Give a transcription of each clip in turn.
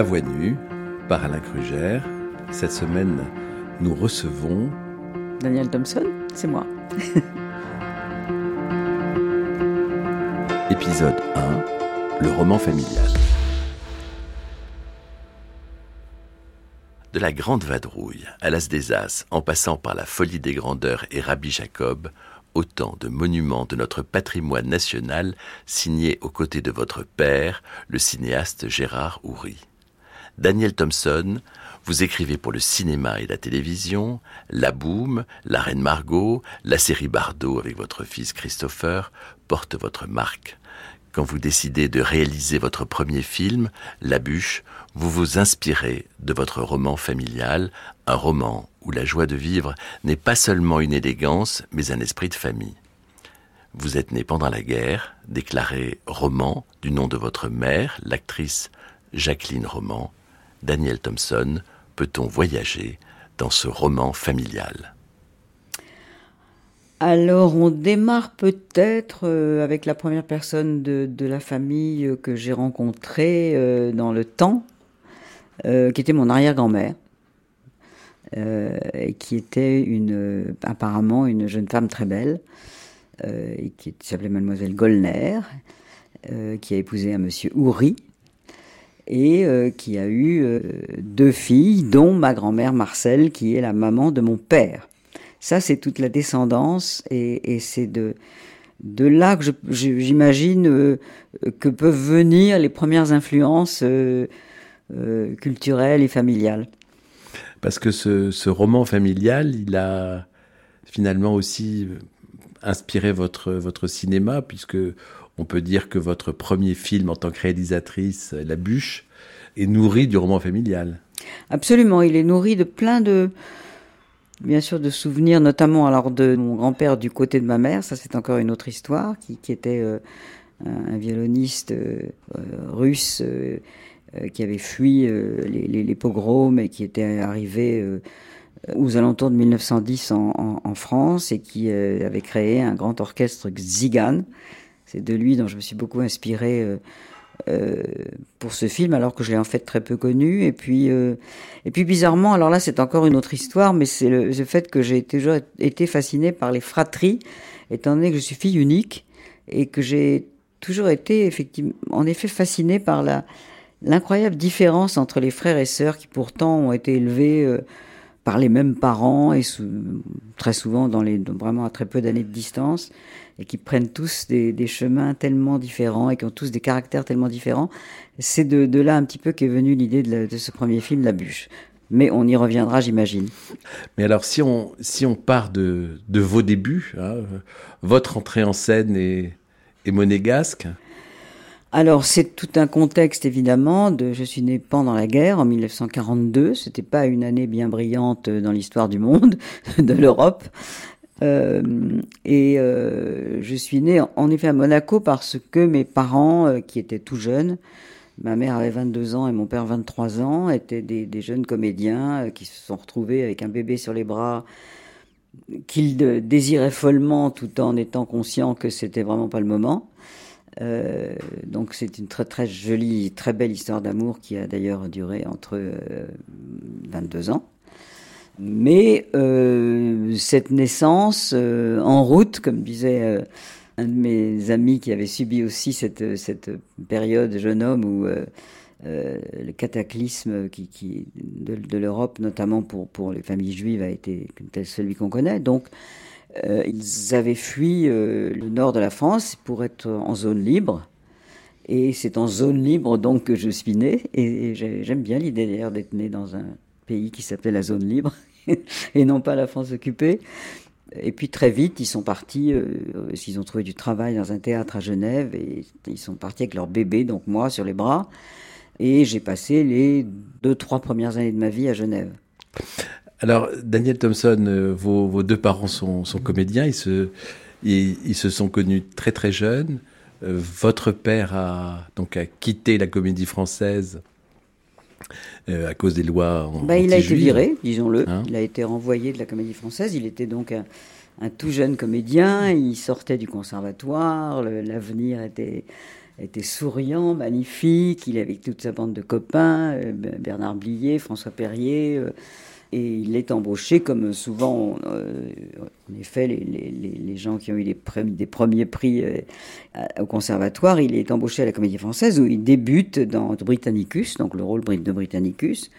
À voix nue, par Alain Krugère. Cette semaine, nous recevons... Daniel Thompson, c'est moi. Épisode 1, le roman familial. De la Grande Vadrouille à l'As des As, en passant par la Folie des Grandeurs et Rabbi Jacob, autant de monuments de notre patrimoine national signés aux côtés de votre père, le cinéaste Gérard Houry. Daniel Thompson, vous écrivez pour le cinéma et la télévision, La Boom, La Reine Margot, la série Bardot avec votre fils Christopher porte votre marque. Quand vous décidez de réaliser votre premier film, La Bûche, vous vous inspirez de votre roman familial, un roman où la joie de vivre n'est pas seulement une élégance, mais un esprit de famille. Vous êtes né pendant la guerre, déclaré roman du nom de votre mère, l'actrice Jacqueline Roman. Daniel Thompson, peut-on voyager dans ce roman familial? Alors, on démarre peut-être euh, avec la première personne de, la famille euh, que j'ai rencontrée euh, dans le temps, qui était mon arrière-grand-mère, et qui était apparemment une jeune femme très belle, et qui s'appelait Mademoiselle Gollner, qui a épousé un monsieur Houry, et qui a eu deux filles, dont ma grand-mère Marcel, qui est la maman de mon père. Ça, c'est toute la descendance et, c'est de, là que j'imagine euh, que peuvent venir les premières influences euh, euh, culturelles et familiales. Parce que ce, roman familial, il a finalement aussi inspiré votre cinéma, puisque on peut dire que votre premier film en tant que réalisatrice, La Bûche, est nourri du roman familial. Absolument, il est nourri de plein de, bien sûr de souvenirs, notamment alors de mon grand-père du côté de ma mère, ça c'est encore une autre histoire, qui, était euh, un violoniste euh, russe euh, qui avait fui les, pogroms et qui était arrivé aux alentours de 1910 en, en, en France et qui avait créé un grand orchestre Zigan. C'est de lui dont je me suis beaucoup inspiré euh, pour ce film, alors que je l'ai en fait très peu connu. Et puis, euh, et puis bizarrement, alors là, c'est encore une autre histoire, mais c'est le, fait que j'ai toujours été fasciné par les fratries, étant donné que je suis fille unique et que j'ai toujours été effectivement, en effet, fasciné par la l'incroyable différence entre les frères et sœurs qui pourtant ont été élevés euh, par les mêmes parents et très souvent dans les vraiment à très peu d'années de distance et qui prennent tous des, chemins tellement différents et qui ont tous des caractères tellement différents. C'est de, là un petit peu qu'est venue l'idée de, ce premier film, La Bûche. Mais on y reviendra, j'imagine. Mais alors, si on, si on part de, vos débuts, hein, votre entrée en scène est, est monégasque alors c'est tout un contexte évidemment. De, je suis né pendant la guerre en 1942. C'était pas une année bien brillante dans l'histoire du monde, de l'Europe. Euh, et euh, je suis né en effet à Monaco parce que mes parents, euh, qui étaient tout jeunes, ma mère avait 22 ans et mon père 23 ans, étaient des, des jeunes comédiens euh, qui se sont retrouvés avec un bébé sur les bras qu'ils désiraient follement tout en étant conscients que c'était vraiment pas le moment. Euh, donc c'est une très très jolie, très belle histoire d'amour qui a d'ailleurs duré entre 22 ans. Mais euh, cette naissance euh, en route, comme disait euh, un de mes amis qui avait subi aussi cette, cette période jeune homme où le cataclysme qui, de l'Europe, notamment pour, pour les familles juives, a été celui qu'on connaît. Donc, ils avaient fui le nord de la France pour être en zone libre. Et c'est en zone libre donc que je suis né. Et, j'aime bien l'idée d'être né dans un pays qui s'appelait la zone libre. et non pas la France occupée. Et puis très vite, ils sont partis, euh, ils ont trouvé du travail dans un théâtre à Genève, et ils sont partis avec leur bébé, donc moi, sur les bras. Et j'ai passé les deux, trois premières années de ma vie à Genève. Alors, Daniel Thompson, euh, vos, deux parents sont, comédiens, ils se, ils, se sont connus très très jeunes. Euh, votre père a donc a quitté la comédie française euh, à cause des lois en, bah, Il a été viré, disons-le. Hein il a été renvoyé de la comédie française. Il était donc un, tout jeune comédien. Il sortait du conservatoire. L'avenir était, était souriant, magnifique. Il avait toute sa bande de copains, Bernard Blier, François Perrier. Et il est embauché, comme souvent, euh, en effet, les, gens qui ont eu des premiers prix euh, au conservatoire, il est embauché à la Comédie Française où il débute dans Britannicus, donc le rôle de Britannicus.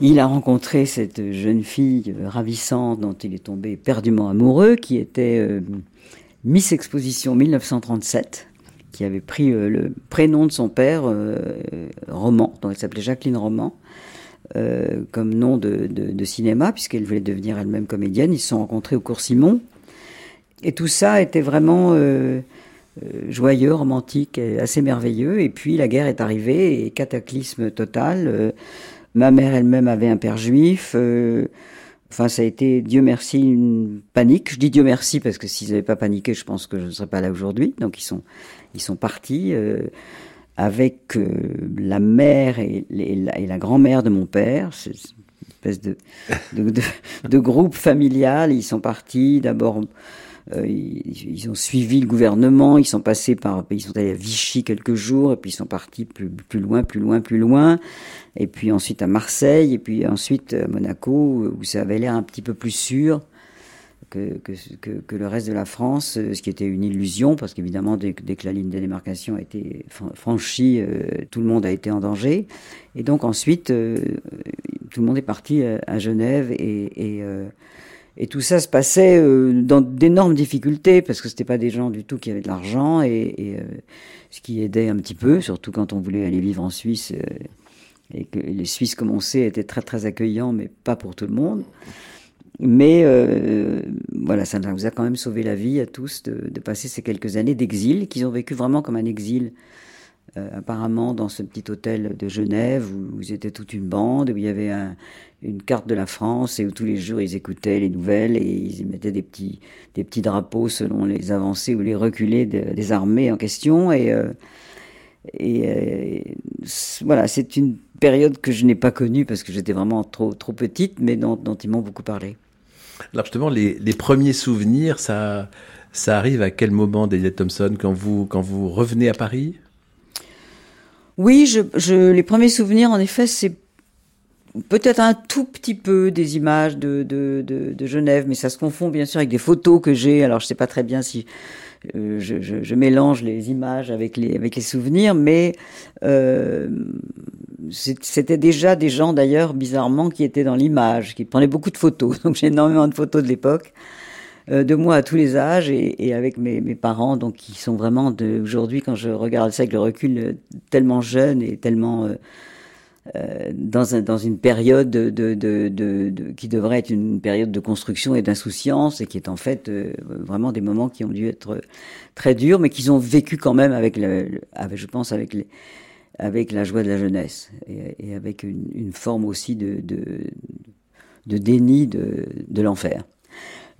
Il a rencontré cette jeune fille ravissante dont il est tombé perdument amoureux, qui était euh, Miss Exposition 1937, qui avait pris le prénom de son père, Roman, donc elle s'appelait Jacqueline Roman. Euh, comme nom de, cinéma, puisqu'elle voulait devenir elle-même comédienne. Ils se sont rencontrés au cours Simon. Et tout ça était vraiment euh, euh, joyeux, romantique, assez merveilleux. Et puis la guerre est arrivée et cataclysme total. ma mère elle-même avait un père juif. Enfin, ça a été, Dieu merci, une panique. Je dis Dieu merci parce que s'ils n'avaient pas paniqué, je pense que je ne serais pas là aujourd'hui. Donc ils sont, ils sont partis avec euh, la mère et, la, grand-mère de mon père. C'est une espèce de, de, groupe familial. Ils sont partis d'abord. Euh, ils, ont suivi le gouvernement, ils sont passés par, ils sont allés à Vichy quelques jours, et puis ils sont partis plus, plus loin, plus loin, plus loin, et puis ensuite à Marseille, et puis ensuite à Monaco, où ça avait l'air un petit peu plus sûr que, le reste de la France, euh, ce qui était une illusion, parce qu'évidemment, dès, que la ligne de démarcation a été franchie, euh, tout le monde a été en danger. Et donc ensuite, euh, tout le monde est parti à, Genève et, tout ça se passait dans d'énormes difficultés, parce que c'était pas des gens du tout qui avaient de l'argent, et, ce qui aidait un petit peu, surtout quand on voulait aller vivre en Suisse, et que les Suisses, comme on sait, étaient très très accueillants, mais pas pour tout le monde. Mais euh, voilà, ça nous a quand même sauvé la vie à tous de, de passer ces quelques années d'exil, qu'ils ont vécu vraiment comme un exil. Euh, apparemment, dans ce petit hôtel de Genève, où, ils étaient toute une bande, où il y avait un, une carte de la France, et où tous les jours ils écoutaient les nouvelles, et ils mettaient des petits, des petits drapeaux selon les avancées ou les reculées des armées en question. Et, euh, et euh, voilà, c'est une période que je n'ai pas connue parce que j'étais vraiment trop, trop petite, mais dont ils m'ont beaucoup parlé. Alors justement, les, premiers souvenirs, ça, ça arrive à quel moment, David Thompson, quand vous, quand vous revenez à Paris? Oui, les premiers souvenirs, en effet, c'est peut-être un tout petit peu des images de, de, de, Genève, mais ça se confond bien sûr avec des photos que j'ai. Alors je sais pas très bien si je, mélange les images avec les, souvenirs, mais euh, c'était déjà des gens d'ailleurs bizarrement qui étaient dans l'image, qui prenaient beaucoup de photos. Donc j'ai énormément de photos de l'époque, euh, de moi à tous les âges et, avec mes, parents, donc qui sont vraiment aujourd'hui quand je regarde ça avec le recul euh, tellement jeunes et tellement euh, dans, un, dans une période de, de, de, de, qui devrait être une période de construction et d'insouciance et qui est en fait vraiment des moments qui ont dû être très durs, mais qu'ils ont vécu quand même avec, le, avec je pense, avec les, avec la joie de la jeunesse et, avec une, forme aussi de, de, déni de, de l'enfer.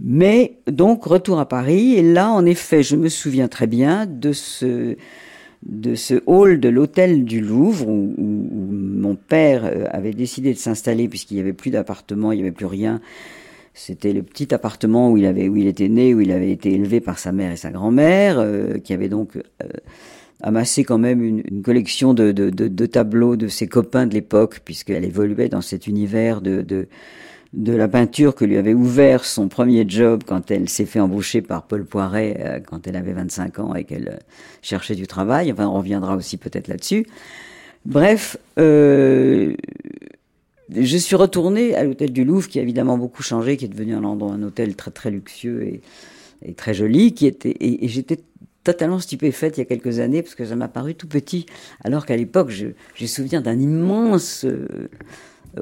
Mais donc retour à Paris et là en effet je me souviens très bien de ce de ce hall de l'hôtel du Louvre où, mon père euh, avait décidé de s'installer puisqu'il n'y avait plus d'appartement, il n'y avait plus rien. C'était le petit appartement où il avait où il était né, où il avait été élevé par sa mère et sa grand-mère, euh, qui avait donc euh, amassé quand même une, collection de, de, tableaux de ses copains de l'époque, puisqu'elle évoluait dans cet univers de, de, la peinture que lui avait ouvert son premier job quand elle s'est fait embaucher par Paul Poiret euh, quand elle avait 25 ans et qu'elle euh, cherchait du travail. Enfin, on reviendra aussi peut-être là-dessus. Bref, euh, je suis retourné à l'hôtel du Louvre, qui a évidemment beaucoup changé, qui est devenu un endroit, un hôtel très très luxueux et, très joli, qui était et, j'étais totalement stupéfaite il y a quelques années parce que ça m'a paru tout petit, alors qu'à l'époque, j'ai souviens d'un immense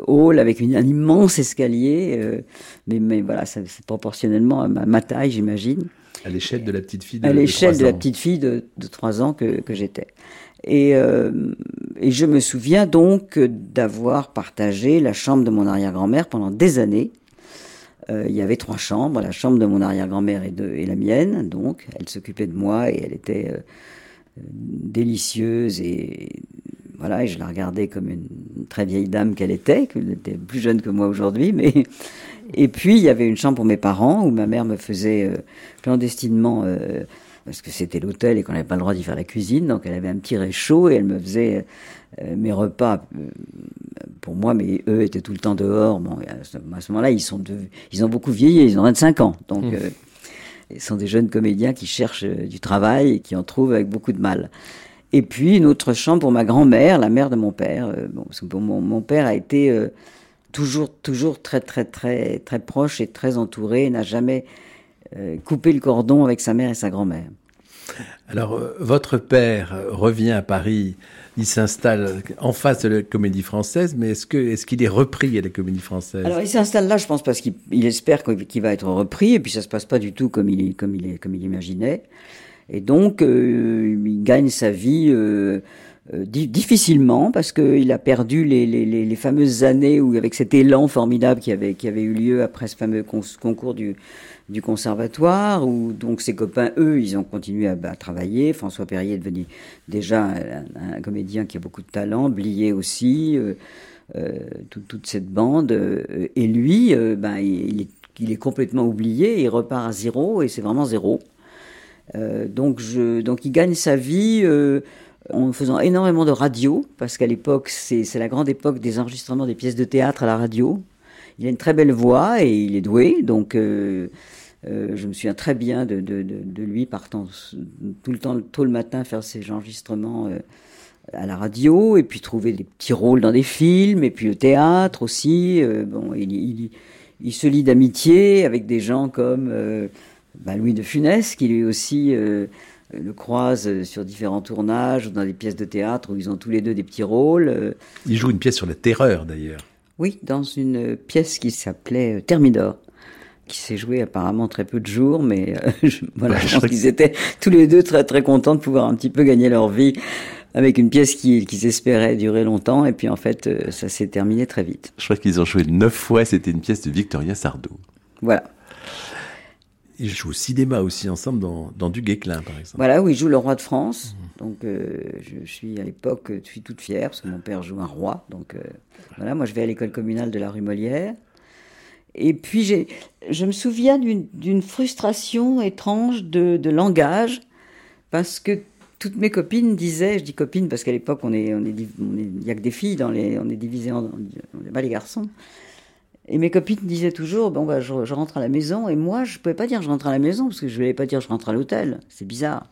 hall avec une, un immense escalier, euh, mais, mais voilà, c'est proportionnellement à ma, taille, j'imagine. À l'échelle de la petite fille de À l'échelle de, la petite fille de, de 3 ans que, que j'étais. Et, euh, et je me souviens donc d'avoir partagé la chambre de mon arrière-grand-mère pendant des années euh, il y avait trois chambres, la chambre de mon arrière-grand-mère et, et, la mienne, donc elle s'occupait de moi et elle était euh, délicieuse et voilà, et je la regardais comme une très vieille dame qu'elle était, qu'elle était plus jeune que moi aujourd'hui, mais et puis il y avait une chambre pour mes parents où ma mère me faisait euh, clandestinement parce que c'était l'hôtel et qu'on n'avait pas le droit d'y faire la cuisine. Donc elle avait un petit réchaud et elle me faisait euh, mes repas euh, pour moi, mais eux étaient tout le temps dehors. Bon, à ce moment-là, ils, sont ils ont beaucoup vieilli, ils ont 25 ans. Donc mmh. ils sont des jeunes comédiens qui cherchent du travail et qui en trouvent avec beaucoup de mal. Et puis une autre chambre pour ma grand-mère, la mère de mon père. bon, parce que mon, mon, père a été toujours, toujours très, très, très, très proche et très entouré, n'a jamais euh, coupé le cordon avec sa mère et sa grand-mère. Alors, euh, votre père revient à Paris, il s'installe en face de la comédie française, mais est-ce qu'il est, qu'il est repris à la comédie française? Alors, il s'installe là, je pense, parce qu'il espère qu'il va être repris, et puis ça se passe pas du tout comme il, comme il, comme il imaginait. Et donc, euh, il gagne sa vie euh, difficilement parce qu'il a perdu les, les, les, fameuses années où avec cet élan formidable qui avait, qui avait eu lieu après ce fameux concours du, du conservatoire où donc ses copains eux ils ont continué à, travailler. François Perrier est devenu déjà un, comédien qui a beaucoup de talent Blier aussi euh, euh toute cette bande euh, et lui ben il il est complètement oublié il repart à zéro et c'est vraiment zéro donc je donc il gagne sa vie en faisant énormément de radio, parce qu'à l'époque, c'est la grande époque des enregistrements des pièces de théâtre à la radio. Il a une très belle voix et il est doué, donc euh, euh, je me souviens très bien de, lui partant tout le temps, tôt le matin, faire ses enregistrements euh, à la radio, et puis trouver des petits rôles dans des films, et puis le théâtre aussi. il, se lie d'amitié avec des gens comme bah, Louis de Funès, qui lui aussi le croise sur différents tournages ou dans des pièces de théâtre où ils ont tous les deux des petits rôles. Il joue une pièce sur la terreur d'ailleurs. Oui, dans une pièce qui s'appelait euh, Thermidor qui s'est jouée apparemment très peu de jours, mais euh, je, voilà, je pense qu'ils étaient tous les deux très très contents de pouvoir un petit peu gagner leur vie avec une pièce qui, qui espérait durer longtemps, et puis en fait, euh, ça s'est terminé très vite. Je crois qu'ils ont joué neuf fois, c'était une pièce de Victoria Sardou. Voilà. Ils jouent au cinéma aussi ensemble dans, dans Du Guesclin, par exemple. Voilà, où ils jouent le roi de France. Mmh. Donc, euh, je suis à l'époque, je suis toute fière parce que mon père joue un roi. Donc, euh, voilà, moi je vais à l'école communale de la rue Molière. Et puis, je me souviens d'une frustration étrange de, de, langage parce que toutes mes copines disaient, je dis copines parce qu'à l'époque, on est, on est, il n'y a que des filles, dans les, on est divisé en, on n'est pas les garçons. Et mes copines disaient toujours, bon, bah, je, rentre à la maison. Et moi, je ne pouvais pas dire je rentre à la maison, parce que je ne voulais pas dire je rentre à l'hôtel. C'est bizarre.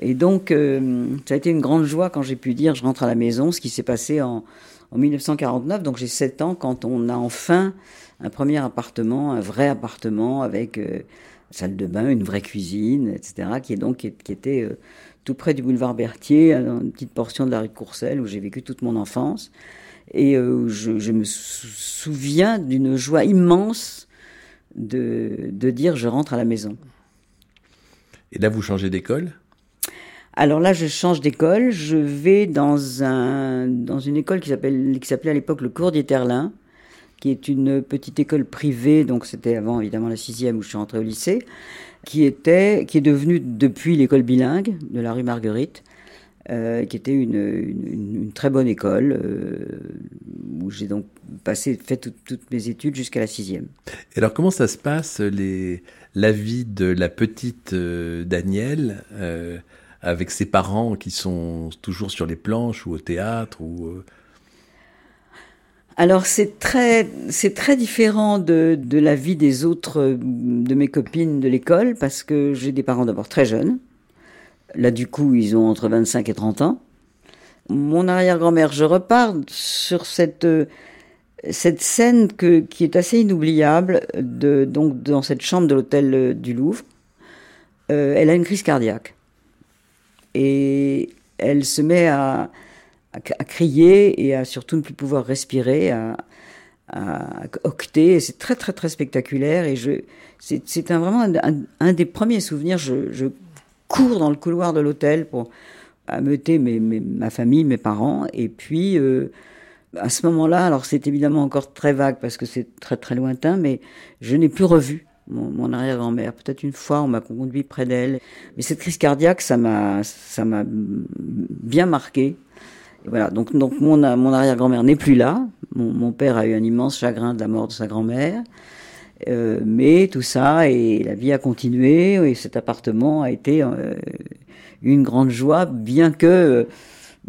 Et donc, euh, ça a été une grande joie quand j'ai pu dire je rentre à la maison, ce qui s'est passé en, en 1949. Donc, j'ai 7 ans quand on a enfin un premier appartement, un vrai appartement avec euh, salle de bain, une vraie cuisine, etc., qui, est donc, qui, était euh, tout près du boulevard Berthier, une petite portion de la rue de Courcelles, où j'ai vécu toute mon enfance. Et euh, je, me souviens d'une joie immense de, de dire je rentre à la maison. Et là, vous changez d'école? Alors là, je change d'école. Je vais dans, un, dans une école qui s'appelait à l'époque le Cours d'Éterlin, qui est une petite école privée, donc c'était avant évidemment la sixième où je suis rentré au lycée, qui, était, qui est devenue depuis l'école bilingue de la rue Marguerite. Euh, qui était une, une, très bonne école, euh, où j'ai donc passé, fait toutes mes études jusqu'à la sixième. Et alors comment ça se passe, les, la vie de la petite euh, Danielle, avec ses parents qui sont toujours sur les planches ou au théâtre ou alors c'est très c'est très différent de, de la vie des autres de mes copines de l'école parce que j'ai des parents d'abord très jeunes Là, du coup, ils ont entre 25 et 30 ans. Mon arrière-grand-mère, je repars sur cette, cette scène qui est assez inoubliable, donc dans cette chambre de l'hôtel du Louvre. Euh, elle a une crise cardiaque. Et elle se met à, à, crier et à surtout ne plus pouvoir respirer, à, à octer. C'est très, très, très spectaculaire. Et c'est, un, vraiment un, des premiers souvenirs. Cours dans le couloir de l'hôtel pour ameuter ma famille, mes parents. Et puis, euh, à ce moment-là, alors c'est évidemment encore très vague parce que c'est très très lointain, mais je n'ai plus revu mon, arrière-grand-mère. Peut-être une fois, on m'a conduit près d'elle. Mais cette crise cardiaque, ça m'a, ça m'a bien marqué. Voilà. Donc, donc mon, arrière-grand-mère n'est plus là. Mon, père a eu un immense chagrin de la mort de sa grand-mère. Euh, mais tout ça et la vie a continué et cet appartement a été euh, une grande joie, bien que euh,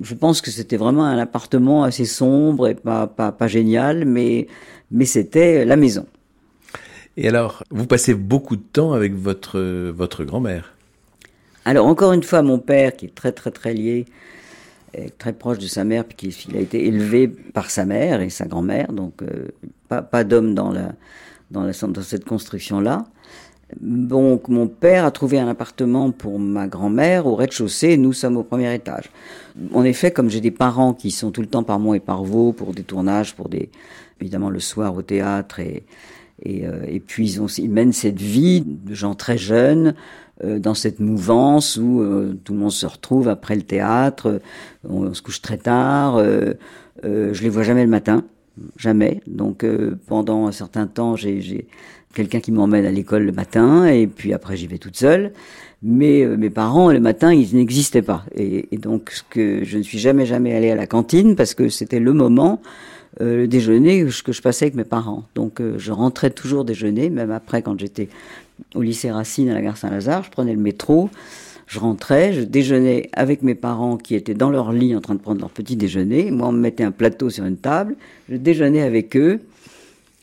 je pense que c'était vraiment un appartement assez sombre et pas, pas, pas génial, mais, mais c'était la maison. Et alors, vous passez beaucoup de temps avec votre, votre grand-mère? Alors, encore une fois, mon père, qui est très, très, très lié, très proche de sa mère, puis il a été élevé par sa mère et sa grand-mère, donc pas, pas d'homme dans la, dans, la, dans cette construction-là. Donc mon père a trouvé un appartement pour ma grand-mère au rez-de-chaussée, nous sommes au premier étage. En effet, comme j'ai des parents qui sont tout le temps par Mont et par Vaux pour des tournages, pour des évidemment le soir au théâtre et et, euh, et puis ils, ont, ils, mènent cette vie de gens très jeunes euh, dans cette mouvance où euh, tout le monde se retrouve après le théâtre, on, on se couche très tard, euh, euh, je les vois jamais le matin jamais. Donc euh, pendant un certain temps, j'ai quelqu'un qui m'emmène à l'école le matin et puis après j'y vais toute seule. Mais euh, mes parents le matin, ils n'existaient pas. Et, donc je ne suis jamais jamais allée à la cantine parce que c'était le moment euh, le déjeuner que je passais avec mes parents. Donc je rentrais toujours déjeuner, même après quand j'étais au lycée Racine à la gare Saint-Lazare, je prenais le métro je rentrais, je déjeunais avec mes parents qui étaient dans leur lit en train de prendre leur petit déjeuner. Moi, on me mettait un plateau sur une table, je déjeunais avec eux.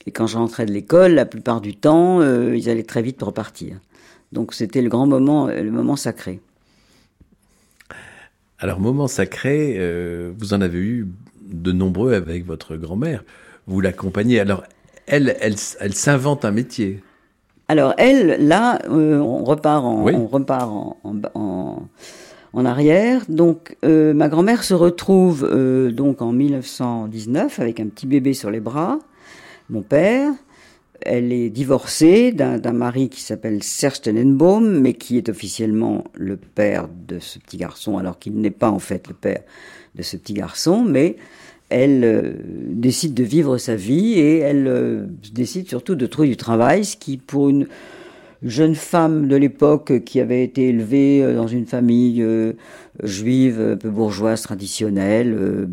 Et quand je rentrais de l'école, la plupart du temps, euh, ils allaient très vite repartir. Donc c'était le grand moment, le moment sacré. Alors, moment sacré, euh, vous en avez eu de nombreux avec votre grand-mère. Vous l'accompagnez. Alors, elle s'invente un métier. Alors elle, là, euh, on repart en, oui. on repart en, en, en, arrière. Donc euh, ma grand-mère se retrouve euh, donc en 1919 avec un petit bébé sur les bras, mon père. Elle est divorcée d'un mari qui s'appelle Serge Tenenbaum, mais qui est officiellement le père de ce petit garçon, alors qu'il n'est pas en fait le père de ce petit garçon, mais elle euh, décide de vivre sa vie et elle euh, décide surtout de trouver du travail, ce qui pour une jeune femme de l'époque qui avait été élevée euh, dans une famille juive, un peu bourgeoise, traditionnelle,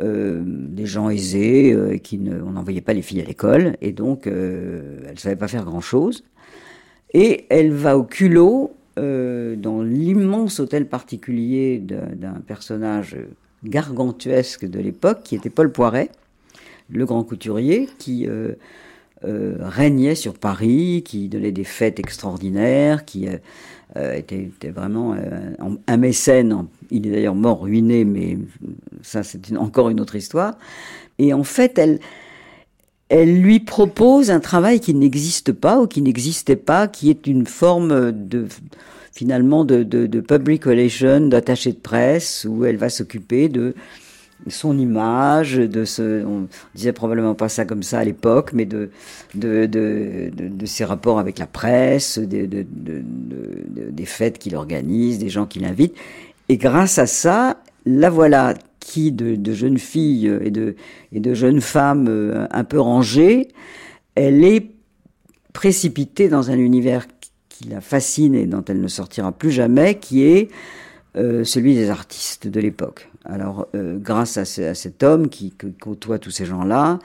des gens aisés, qui ne, on n'envoyait pas les filles à l'école, et donc elle savait pas faire grand-chose. Et elle va au culot dans l'immense hôtel particulier d'un personnage gargantuesque de l'époque, qui était Paul Poiret, le grand couturier, qui euh, euh, régnait sur Paris, qui donnait des fêtes extraordinaires, qui euh, était, vraiment un mécène. Il est d'ailleurs mort ruiné, mais ça c'est encore une autre histoire. Et en fait, elle, elle lui propose un travail qui n'existe pas ou qui n'existait pas, qui est une forme de finalement de, de, de public relation, d'attaché de presse, où elle va s'occuper de son image, de ce, on disait probablement pas ça comme ça à l'époque, mais de, de, de, ses rapports avec la presse, de, de, des fêtes qu'il organise, des gens qu'il invite. Et grâce à ça, la voilà qui, de, jeunes filles et de, et de jeunes femmes euh, un peu rangées, elle est précipitée dans un univers qui la fascine et dont elle ne sortira plus jamais, qui est euh, celui des artistes de l'époque. Alors, euh, grâce à, ce, à, cet homme qui, côtoie tous ces gens-là,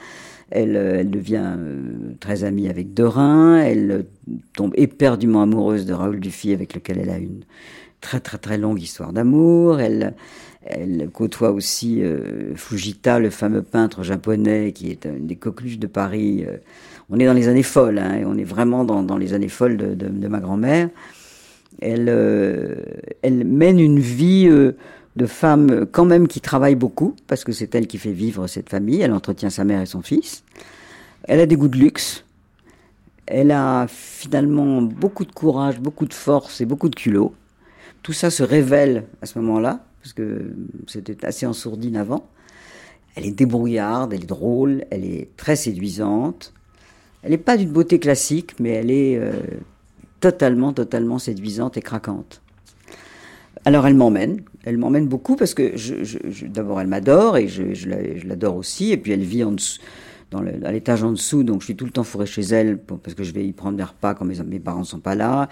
elle, euh, devient très amie avec Derain, elle tombe éperdument amoureuse de Raoul Dufy, avec lequel elle a une très très très longue histoire d'amour. Elle, côtoie aussi Fujita, le fameux peintre japonais qui est une des coqueluches de Paris on est dans les années folles, hein, et on est vraiment dans, les années folles de, ma grand-mère. Elle, euh, elle mène une vie euh, de femme quand même qui travaille beaucoup, parce que c'est elle qui fait vivre cette famille. Elle entretient sa mère et son fils. Elle a des goûts de luxe. Elle a finalement beaucoup de courage, beaucoup de force et beaucoup de culot. Tout ça se révèle à ce moment-là, parce que c'était assez en sourdine avant. Elle est débrouillarde, elle est drôle, elle est très séduisante. Elle n'est pas d'une beauté classique, mais elle est euh, totalement, totalement séduisante et craquante. Alors elle m'emmène, elle m'emmène beaucoup parce que d'abord elle m'adore et je, l'adore aussi, et puis elle vit à l'étage en dessous, donc je suis tout le temps fourré chez elle parce que je vais y prendre des repas quand mes, mes parents sont pas là.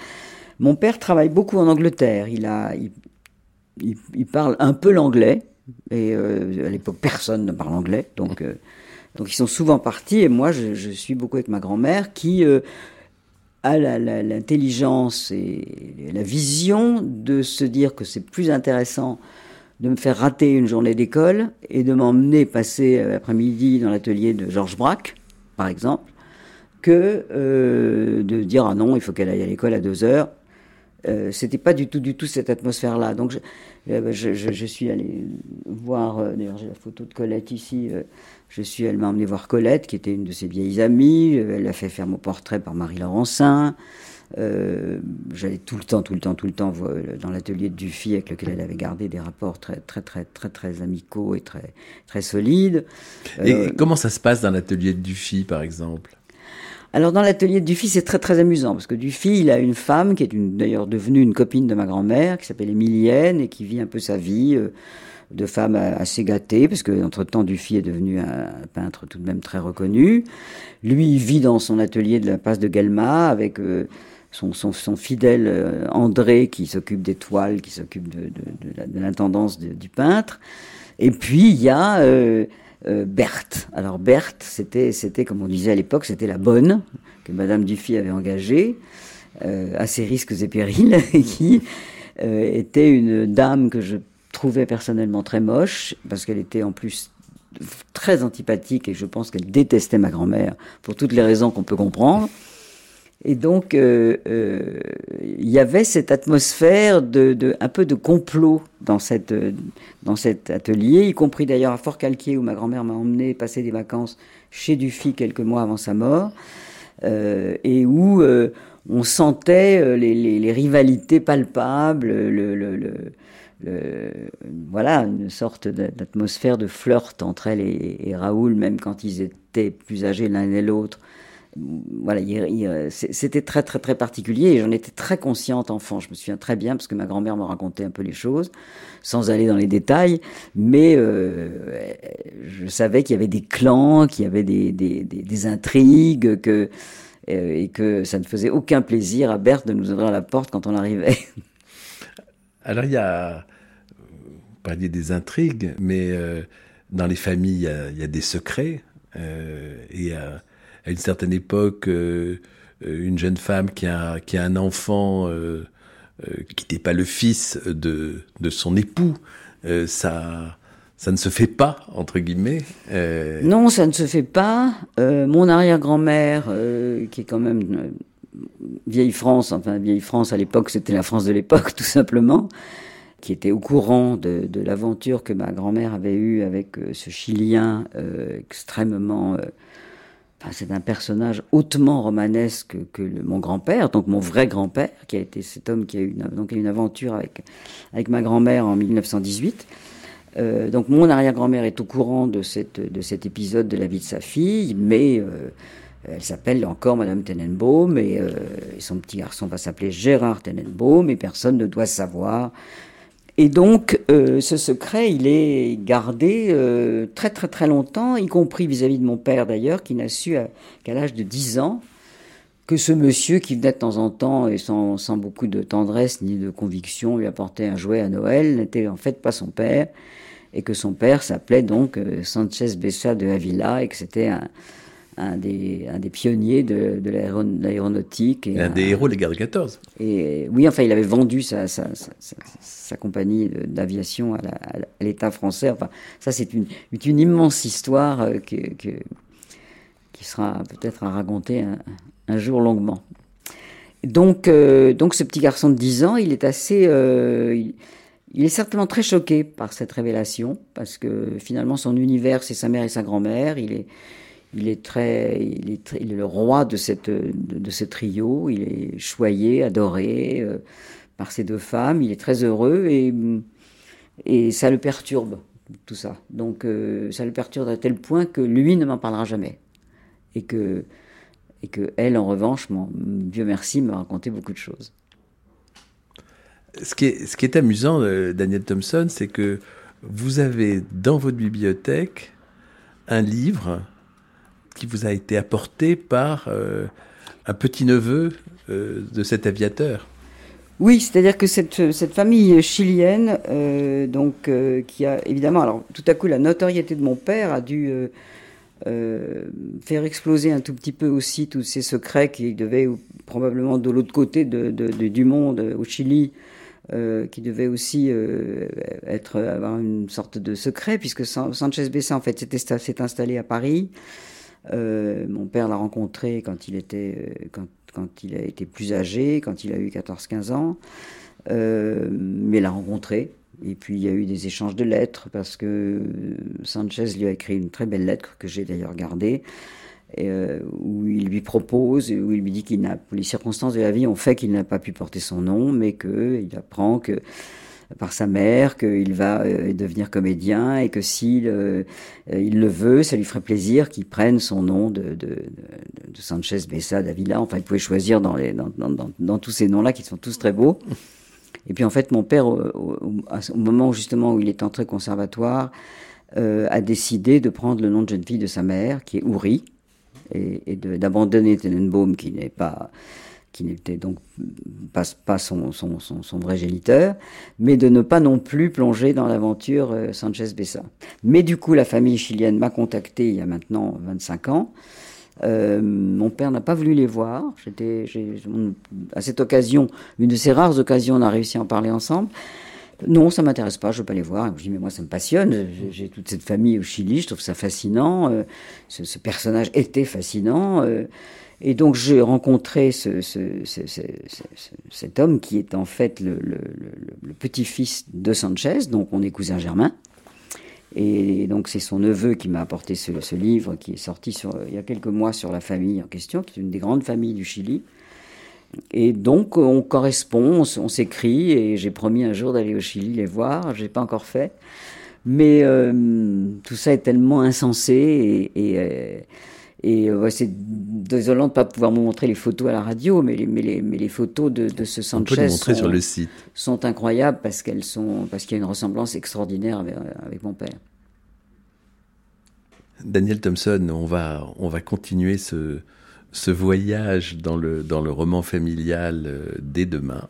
Mon père travaille beaucoup en Angleterre, il parle un peu l'anglais, et euh, à l'époque personne ne parle anglais, donc... Euh, Donc ils sont souvent partis et moi je, suis beaucoup avec ma grand-mère qui euh, a l'intelligence et la vision de se dire que c'est plus intéressant de me faire rater une journée d'école et de m'emmener passer l'après-midi dans l'atelier de Georges Braque, par exemple, que euh, de dire ah non, il faut qu'elle aille à l'école à deux heures. Euh, c'était pas du tout, du tout cette atmosphère-là. Donc, je, euh, suis allé voir. Euh, d'ailleurs, j'ai la photo de Colette ici. Je suis, elle m'a emmené voir Colette, qui était une de ses vieilles amies. Elle a fait faire mon portrait par Marie Laurencin. J'allais tout le temps, tout le temps, tout le temps dans l'atelier de Dufy avec lequel elle avait gardé des rapports très, très, très, très, très amicaux et très, très solides. Et comment ça se passe dans l'atelier de Dufy, par exemple? Alors dans l'atelier de Dufy, c'est très très amusant parce que Dufy, il a une femme qui est d'ailleurs devenue une copine de ma grand-mère, qui s'appelle Emilienne et qui vit un peu sa vie euh, de femme assez gâtée, parce que entre temps Dufy est devenu un peintre tout de même très reconnu. Lui, il vit dans son atelier de la passe de Galma avec euh, son, fidèle euh, André qui s'occupe des toiles, qui s'occupe de, l'intendance du peintre. Et puis il y a euh, Berthe. Alors Berthe, c'était, c'était comme on disait à l'époque, c'était la bonne que Madame Dufy avait engagée euh, à ses risques et périls, et qui euh, était une dame que je trouvais personnellement très moche parce qu'elle était en plus très antipathique et je pense qu'elle détestait ma grand-mère pour toutes les raisons qu'on peut comprendre. Et donc, euh, euh, il y avait cette atmosphère de, un peu de complot dans, cette, dans cet atelier, y compris d'ailleurs à Fort-Calquier où ma grand-mère m'a emmené passer des vacances chez Dufy quelques mois avant sa mort, euh, et où on sentait les, rivalités palpables, le, voilà, une sorte d'atmosphère de flirt entre elle et Raoul, même quand ils étaient plus âgés l'un et l'autre voilà, c'était très très très particulier et j'en étais très consciente enfant. Je me souviens très bien parce que ma grand-mère me racontait un peu les choses, sans aller dans les détails, mais euh, je savais qu'il y avait des clans, qu'il y avait des, des, intrigues, que euh, et que ça ne faisait aucun plaisir à Berthe de nous ouvrir la porte quand on arrivait. Alors il y a, vous parliez des intrigues, mais euh, dans les familles il y a, il y a des secrets et à une certaine époque, euh, euh, une jeune femme qui a, qui a un enfant euh, qui n'était pas le fils de, de son époux, ça, ça ne se fait pas, entre guillemets. Non, ça ne se fait pas. Mon arrière-grand-mère, qui est quand même vieille France, enfin vieille France à l'époque, c'était la France de l'époque, tout simplement, qui était au courant de, de l'aventure que ma grand-mère avait eue avec ce Chilien extrêmement c'est un personnage hautement romanesque que mon grand-père, donc mon vrai grand-père, qui a été cet homme qui a eu une, donc, une aventure avec, avec ma grand-mère en 1918. Euh, donc mon arrière-grand-mère est au courant de, cette, de cet épisode de la vie de sa fille, mais euh, elle s'appelle encore Madame Tenenbaum et, euh, et, son petit garçon va s'appeler Gérard Tenenbaum et personne ne doit savoir et donc, euh, ce secret, il est gardé euh, très très très longtemps, y compris vis-à-vis de mon père d'ailleurs, qui n'a su qu'à l'âge de 10 ans que ce monsieur qui venait de temps en temps et sans, beaucoup de tendresse ni de conviction lui apportait un jouet à Noël n'était en fait pas son père et que son père s'appelait donc euh, Sanchez Bessa de Avila et que c'était un, un des, un des pionniers de, de l'aéronautique. Et un, des héros des guerres de 14. Et oui, enfin, il avait vendu sa, sa, sa, sa compagnie d'aviation à l'État français. Enfin, ça, c'est une, une immense histoire euh, que, que, qui sera peut-être à raconter un, un, jour longuement. Donc, euh, donc, ce petit garçon de 10 ans, il est assez... Euh, il, il est certainement très choqué par cette révélation, parce que finalement, son univers, c'est sa mère et sa grand-mère. Il est il est très, il est, il est, le roi de cette, de, ce trio. Il est choyé, adoré euh, par ces deux femmes. Il est très heureux et, et ça le perturbe tout ça. Donc euh, ça le perturbe à tel point que lui ne m'en parlera jamais et que et que elle en revanche, mon Dieu merci, m'a raconté beaucoup de choses. Ce qui est, ce qui est amusant, euh, Daniel Thompson, c'est que vous avez dans votre bibliothèque un livre qui vous a été apporté par euh, un petit-neveu euh, de cet aviateur. Oui, c'est-à-dire que cette, cette, famille chilienne, euh, donc, qui a évidemment, alors tout à coup, la notoriété de mon père a dû, faire exploser un tout petit peu aussi tous ces secrets qui devaient probablement de l'autre côté de, du monde, au Chili, qui devait aussi être avoir une sorte de secret, puisque Sanchez Bessa en fait s'est installé à Paris. Mon père l'a rencontré quand il était quand, quand, il a été plus âgé, quand il a eu 14-15 ans, mais l'a rencontré et puis il y a eu des échanges de lettres parce que Sanchez lui a écrit une très belle lettre que j'ai d'ailleurs gardée. Euh, où il lui propose, où il lui dit qu'il n'a, les circonstances de la vie ont fait qu'il n'a pas pu porter son nom, mais qu'il apprend que par sa mère qu'il va euh, devenir comédien et que s'il euh, il le veut, ça lui ferait plaisir qu'il prenne son nom de, de, de, Sanchez Bessa d'Avila. Enfin, il pouvait choisir dans, les, dans, dans, dans tous ces noms-là qui sont tous très beaux. Et puis en fait, mon père, au, moment justement où il est entré conservatoire, euh, a décidé de prendre le nom de jeune fille de sa mère, qui est Ouri, et, et d'abandonner Tenenbaum, qui n'est pas qui n'était donc pas, son, son, son, son, vrai géniteur, mais de ne pas non plus plonger dans l'aventure euh, Sanchez Bessa. Mais du coup, la famille chilienne m'a contacté il y a maintenant 25 ans euh, mon père n'a pas voulu les voir. J'étais, à cette occasion, une de ces rares occasions, on a réussi à en parler ensemble. Non, ça m'intéresse pas, je veux pas les voir. je dis mais moi ça me passionne. J'ai toute cette famille au Chili, je trouve ça fascinant. Euh, ce, personnage était fascinant. Et donc j'ai rencontré ce, cet homme qui est en fait le, petit-fils de Sanchez, donc on est cousin germain. Et donc c'est son neveu qui m'a apporté ce, livre qui est sorti il y a quelques mois sur la famille en question, qui est une des grandes familles du Chili. Et donc on correspond, on, s'écrit, et j'ai promis un jour d'aller au Chili les voir, je n'ai pas encore fait. Mais euh, tout ça est tellement insensé et, et, euh, et ouais, c'est désolant de ne pas pouvoir me montrer les photos à la radio, mais les, mais les, mais les photos de, de ce Sanchez sont, sur le site. sont incroyables parce qu'elles sont parce qu'il y a une ressemblance extraordinaire avec, avec, mon père. Daniel Thompson, on va on va continuer ce ce voyage dans le dans le roman familial euh, dès demain.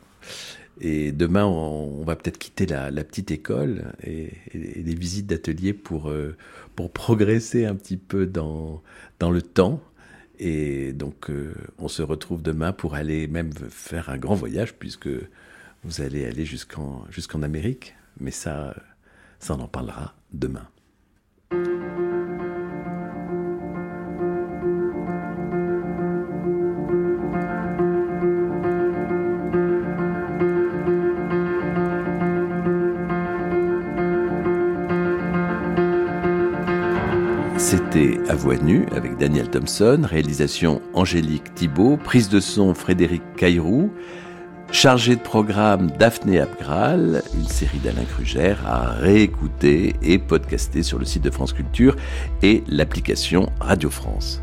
Et demain, on, va peut-être quitter la, petite école et, et les visites d'atelier pour, euh, pour progresser un petit peu dans, dans le temps. Et donc, euh, on se retrouve demain pour aller même faire un grand voyage, puisque vous allez aller jusqu'en jusqu'en Amérique. Mais ça, ça, on en parlera demain. À voix nue avec Daniel Thompson, réalisation Angélique Thibault, prise de son Frédéric Cairou, chargé de programme Daphné Abgral, une série d'Alain Kruger à réécouter et podcaster sur le site de France Culture et l'application Radio France.